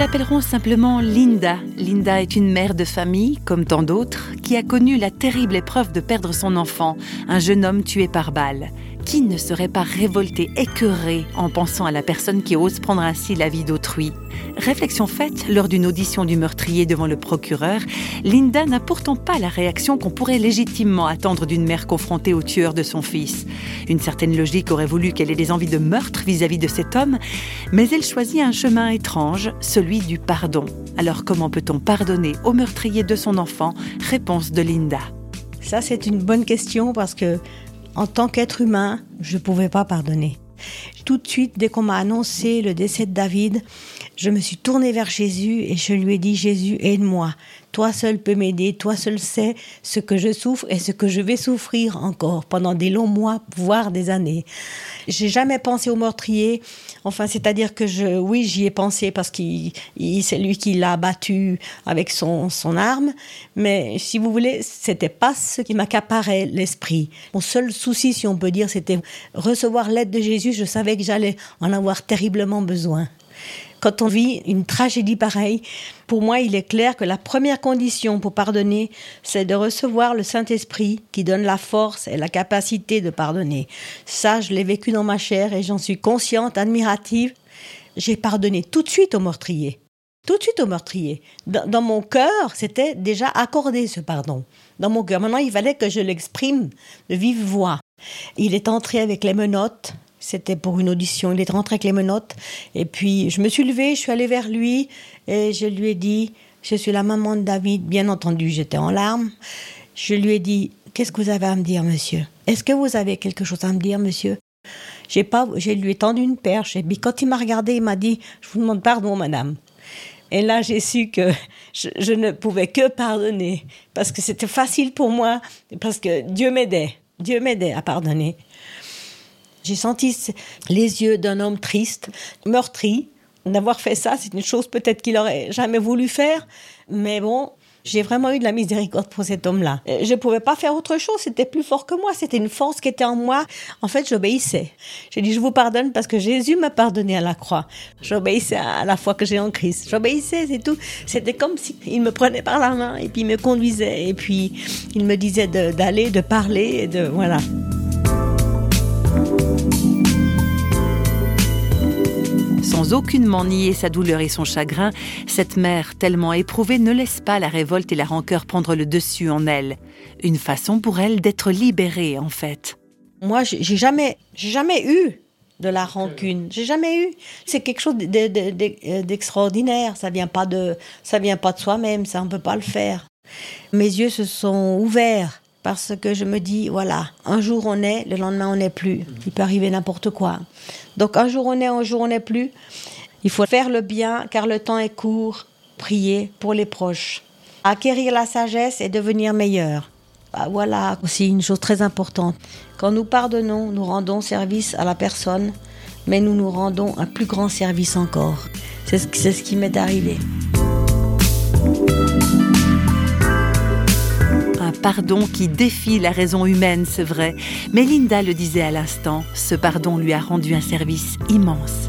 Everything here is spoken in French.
l'appellerons simplement Linda. Linda est une mère de famille, comme tant d'autres, qui a connu la terrible épreuve de perdre son enfant, un jeune homme tué par balle. Qui ne serait pas révolté, écœuré en pensant à la personne qui ose prendre ainsi la vie d'autrui Réflexion faite lors d'une audition du meurtrier devant le procureur, Linda n'a pourtant pas la réaction qu'on pourrait légitimement attendre d'une mère confrontée au tueur de son fils. Une certaine logique aurait voulu qu'elle ait des envies de meurtre vis-à-vis -vis de cet homme, mais elle choisit un chemin étrange, celui du pardon. Alors comment peut-on pardonner au meurtrier de son enfant? Réponse de Linda. Ça, c'est une bonne question parce que en tant qu'être humain, je ne pouvais pas pardonner. Tout de suite, dès qu'on m'a annoncé le décès de David, je me suis tournée vers Jésus et je lui ai dit, Jésus, aide-moi. Toi seul peux m'aider, toi seul sais ce que je souffre et ce que je vais souffrir encore pendant des longs mois, voire des années. J'ai jamais pensé au meurtrier. Enfin, c'est-à-dire que je, oui, j'y ai pensé parce qu'il, c'est lui qui l'a battu avec son, son arme. Mais si vous voulez, c'était pas ce qui m'accaparait l'esprit. Mon seul souci, si on peut dire, c'était recevoir l'aide de Jésus. Je savais j'allais en avoir terriblement besoin. Quand on vit une tragédie pareille, pour moi, il est clair que la première condition pour pardonner, c'est de recevoir le Saint-Esprit qui donne la force et la capacité de pardonner. Ça, je l'ai vécu dans ma chair et j'en suis consciente, admirative. J'ai pardonné tout de suite au meurtrier. Tout de suite au meurtrier. Dans, dans mon cœur, c'était déjà accordé ce pardon. Dans mon cœur. Maintenant, il fallait que je l'exprime de vive voix. Il est entré avec les menottes, c'était pour une audition. Il est rentré avec les menottes. Et puis, je me suis levée, je suis allée vers lui et je lui ai dit Je suis la maman de David. Bien entendu, j'étais en larmes. Je lui ai dit Qu'est-ce que vous avez à me dire, monsieur? Est-ce que vous avez quelque chose à me dire, monsieur? J'ai pas, j'ai lui ai tendu une perche. Et puis, quand il m'a regardé, il m'a dit Je vous demande pardon, madame. Et là, j'ai su que je, je, ne pouvais que pardonner parce que c'était facile pour moi, parce que Dieu m'aidait. Dieu m'aidait à pardonner. J'ai senti les yeux d'un homme triste, meurtri. D'avoir fait ça, c'est une chose peut-être qu'il aurait jamais voulu faire, mais bon, j'ai vraiment eu de la miséricorde pour cet homme-là. Euh, je ne pouvais pas faire autre chose, c'était plus fort que moi, c'était une force qui était en moi. En fait, j'obéissais. J'ai dit, je vous pardonne parce que Jésus m'a pardonné à la croix. J'obéissais à la foi que j'ai en Christ. J'obéissais, c'est tout. C'était comme s'il me prenait par la main et puis il me conduisait et puis il me disait d'aller, de, de parler, et de voilà. Aucunement nier sa douleur et son chagrin, cette mère tellement éprouvée ne laisse pas la révolte et la rancœur prendre le dessus en elle. Une façon pour elle d'être libérée, en fait. Moi, j'ai jamais, jamais eu de la rancune. J'ai jamais eu. C'est quelque chose d'extraordinaire. Ça vient pas de, ça vient pas de soi-même. Ça, on peut pas le faire. Mes yeux se sont ouverts parce que je me dis, voilà, un jour on est, le lendemain on n'est plus. Il peut arriver n'importe quoi. Donc un jour on est, un jour on n'est plus. Il faut faire le bien car le temps est court. Prier pour les proches. Acquérir la sagesse et devenir meilleur. Bah, voilà aussi une chose très importante. Quand nous pardonnons, nous rendons service à la personne, mais nous nous rendons un plus grand service encore. C'est ce, ce qui m'est arrivé. Pardon qui défie la raison humaine, c'est vrai. Mais Linda le disait à l'instant, ce pardon lui a rendu un service immense.